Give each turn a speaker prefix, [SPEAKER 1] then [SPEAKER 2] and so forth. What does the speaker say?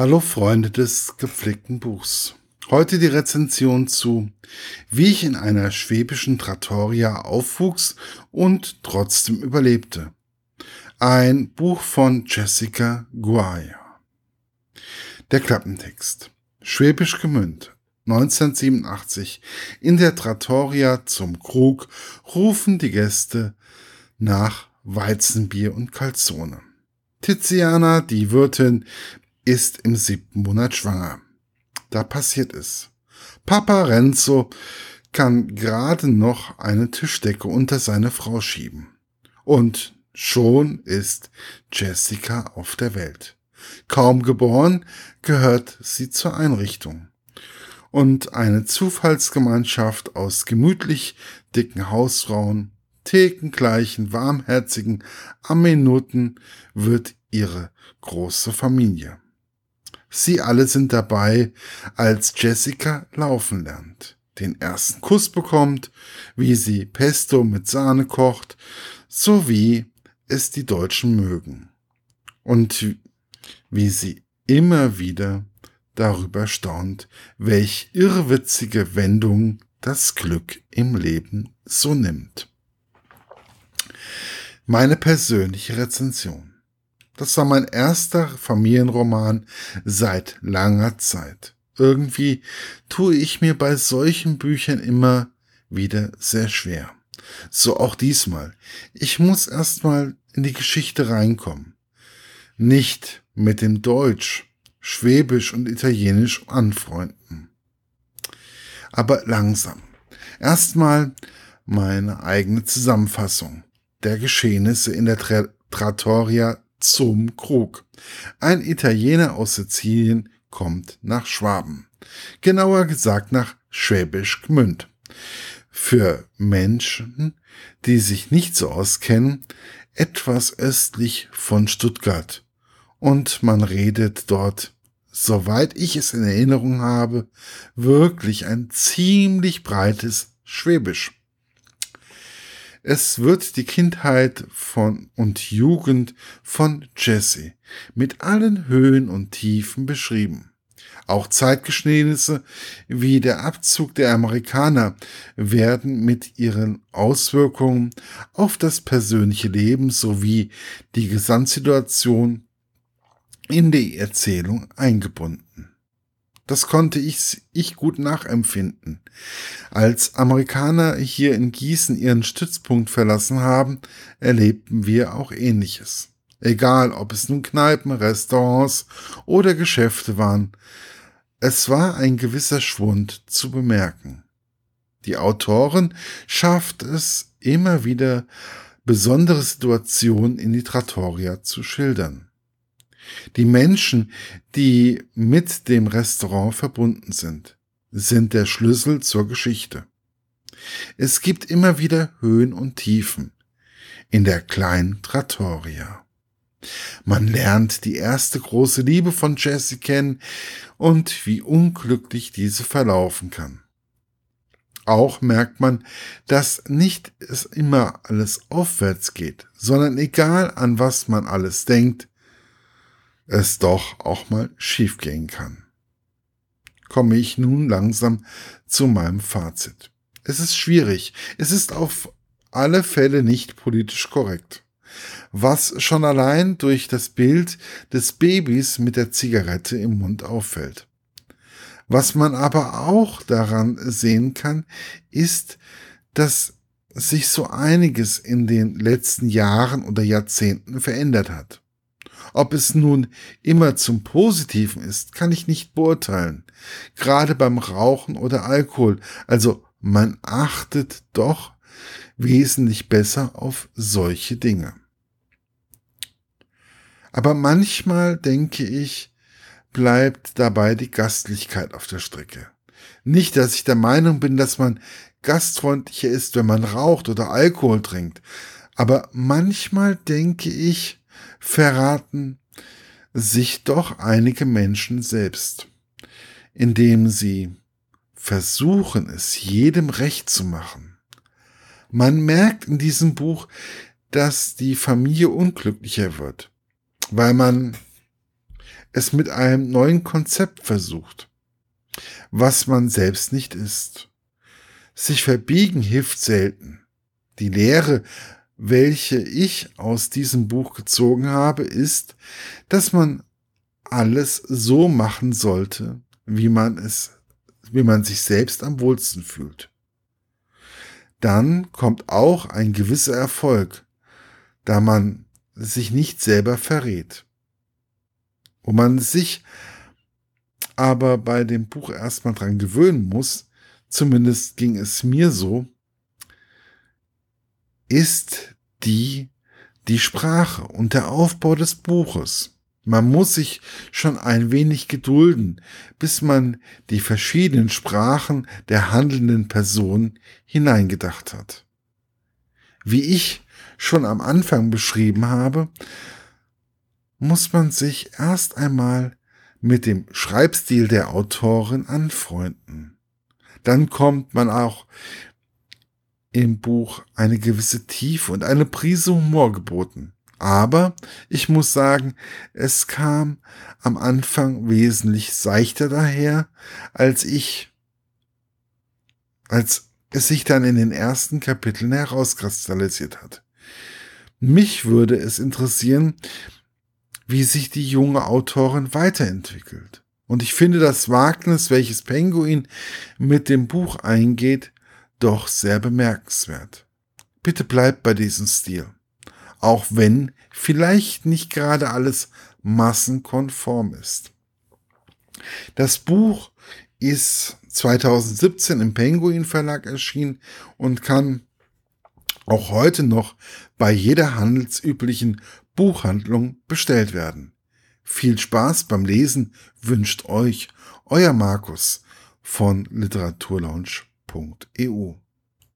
[SPEAKER 1] Hallo Freunde des gepflegten Buchs. Heute die Rezension zu Wie ich in einer schwäbischen Trattoria aufwuchs und trotzdem überlebte. Ein Buch von Jessica Guaya. Der Klappentext. Schwäbisch Gemünd. 1987. In der Trattoria zum Krug rufen die Gäste nach Weizenbier und Calzone. Tiziana, die Wirtin, ist im siebten Monat schwanger. Da passiert es. Papa Renzo kann gerade noch eine Tischdecke unter seine Frau schieben. Und schon ist Jessica auf der Welt. Kaum geboren, gehört sie zur Einrichtung. Und eine Zufallsgemeinschaft aus gemütlich dicken Hausfrauen, thekengleichen, warmherzigen Aminuten wird ihre große Familie. Sie alle sind dabei, als Jessica laufen lernt, den ersten Kuss bekommt, wie sie Pesto mit Sahne kocht, so wie es die Deutschen mögen. Und wie sie immer wieder darüber staunt, welch irrwitzige Wendung das Glück im Leben so nimmt. Meine persönliche Rezension. Das war mein erster Familienroman seit langer Zeit. Irgendwie tue ich mir bei solchen Büchern immer wieder sehr schwer. So auch diesmal. Ich muss erstmal in die Geschichte reinkommen. Nicht mit dem Deutsch, Schwäbisch und Italienisch anfreunden. Aber langsam. Erstmal meine eigene Zusammenfassung der Geschehnisse in der Trattoria zum Krug. Ein Italiener aus Sizilien kommt nach Schwaben. Genauer gesagt nach Schwäbisch Gmünd. Für Menschen, die sich nicht so auskennen, etwas östlich von Stuttgart. Und man redet dort, soweit ich es in Erinnerung habe, wirklich ein ziemlich breites Schwäbisch. Es wird die Kindheit von und Jugend von Jesse mit allen Höhen und Tiefen beschrieben. Auch Zeitgeschehnisse wie der Abzug der Amerikaner werden mit ihren Auswirkungen auf das persönliche Leben sowie die Gesamtsituation in die Erzählung eingebunden. Das konnte ich, ich gut nachempfinden. Als Amerikaner hier in Gießen ihren Stützpunkt verlassen haben, erlebten wir auch ähnliches. Egal, ob es nun Kneipen, Restaurants oder Geschäfte waren, es war ein gewisser Schwund zu bemerken. Die Autorin schafft es immer wieder, besondere Situationen in die Trattoria zu schildern. Die Menschen, die mit dem Restaurant verbunden sind, sind der Schlüssel zur Geschichte. Es gibt immer wieder Höhen und Tiefen in der kleinen Trattoria. Man lernt die erste große Liebe von Jesse kennen und wie unglücklich diese verlaufen kann. Auch merkt man, dass nicht es immer alles aufwärts geht, sondern egal an was man alles denkt, es doch auch mal schiefgehen kann. Komme ich nun langsam zu meinem Fazit. Es ist schwierig. Es ist auf alle Fälle nicht politisch korrekt. Was schon allein durch das Bild des Babys mit der Zigarette im Mund auffällt. Was man aber auch daran sehen kann, ist, dass sich so einiges in den letzten Jahren oder Jahrzehnten verändert hat. Ob es nun immer zum Positiven ist, kann ich nicht beurteilen. Gerade beim Rauchen oder Alkohol. Also man achtet doch wesentlich besser auf solche Dinge. Aber manchmal denke ich, bleibt dabei die Gastlichkeit auf der Strecke. Nicht, dass ich der Meinung bin, dass man gastfreundlicher ist, wenn man raucht oder Alkohol trinkt. Aber manchmal denke ich, verraten sich doch einige Menschen selbst, indem sie versuchen, es jedem recht zu machen. Man merkt in diesem Buch, dass die Familie unglücklicher wird, weil man es mit einem neuen Konzept versucht, was man selbst nicht ist. Sich verbiegen hilft selten. Die Lehre, welche ich aus diesem Buch gezogen habe, ist, dass man alles so machen sollte, wie man es, wie man sich selbst am wohlsten fühlt. Dann kommt auch ein gewisser Erfolg, da man sich nicht selber verrät. Wo man sich aber bei dem Buch erstmal dran gewöhnen muss, zumindest ging es mir so, ist die, die Sprache und der Aufbau des Buches. Man muss sich schon ein wenig gedulden, bis man die verschiedenen Sprachen der handelnden Person hineingedacht hat. Wie ich schon am Anfang beschrieben habe, muss man sich erst einmal mit dem Schreibstil der Autorin anfreunden. Dann kommt man auch im Buch eine gewisse Tiefe und eine Prise Humor geboten. Aber ich muss sagen, es kam am Anfang wesentlich seichter daher, als ich, als es sich dann in den ersten Kapiteln herauskristallisiert hat. Mich würde es interessieren, wie sich die junge Autorin weiterentwickelt. Und ich finde das Wagnis, welches Penguin mit dem Buch eingeht, doch sehr bemerkenswert. Bitte bleibt bei diesem Stil auch wenn vielleicht nicht gerade alles massenkonform ist. Das Buch ist 2017 im Penguin Verlag erschienen und kann auch heute noch bei jeder handelsüblichen Buchhandlung bestellt werden. Viel Spaß beim Lesen wünscht euch euer Markus von literaturlaunch.eu.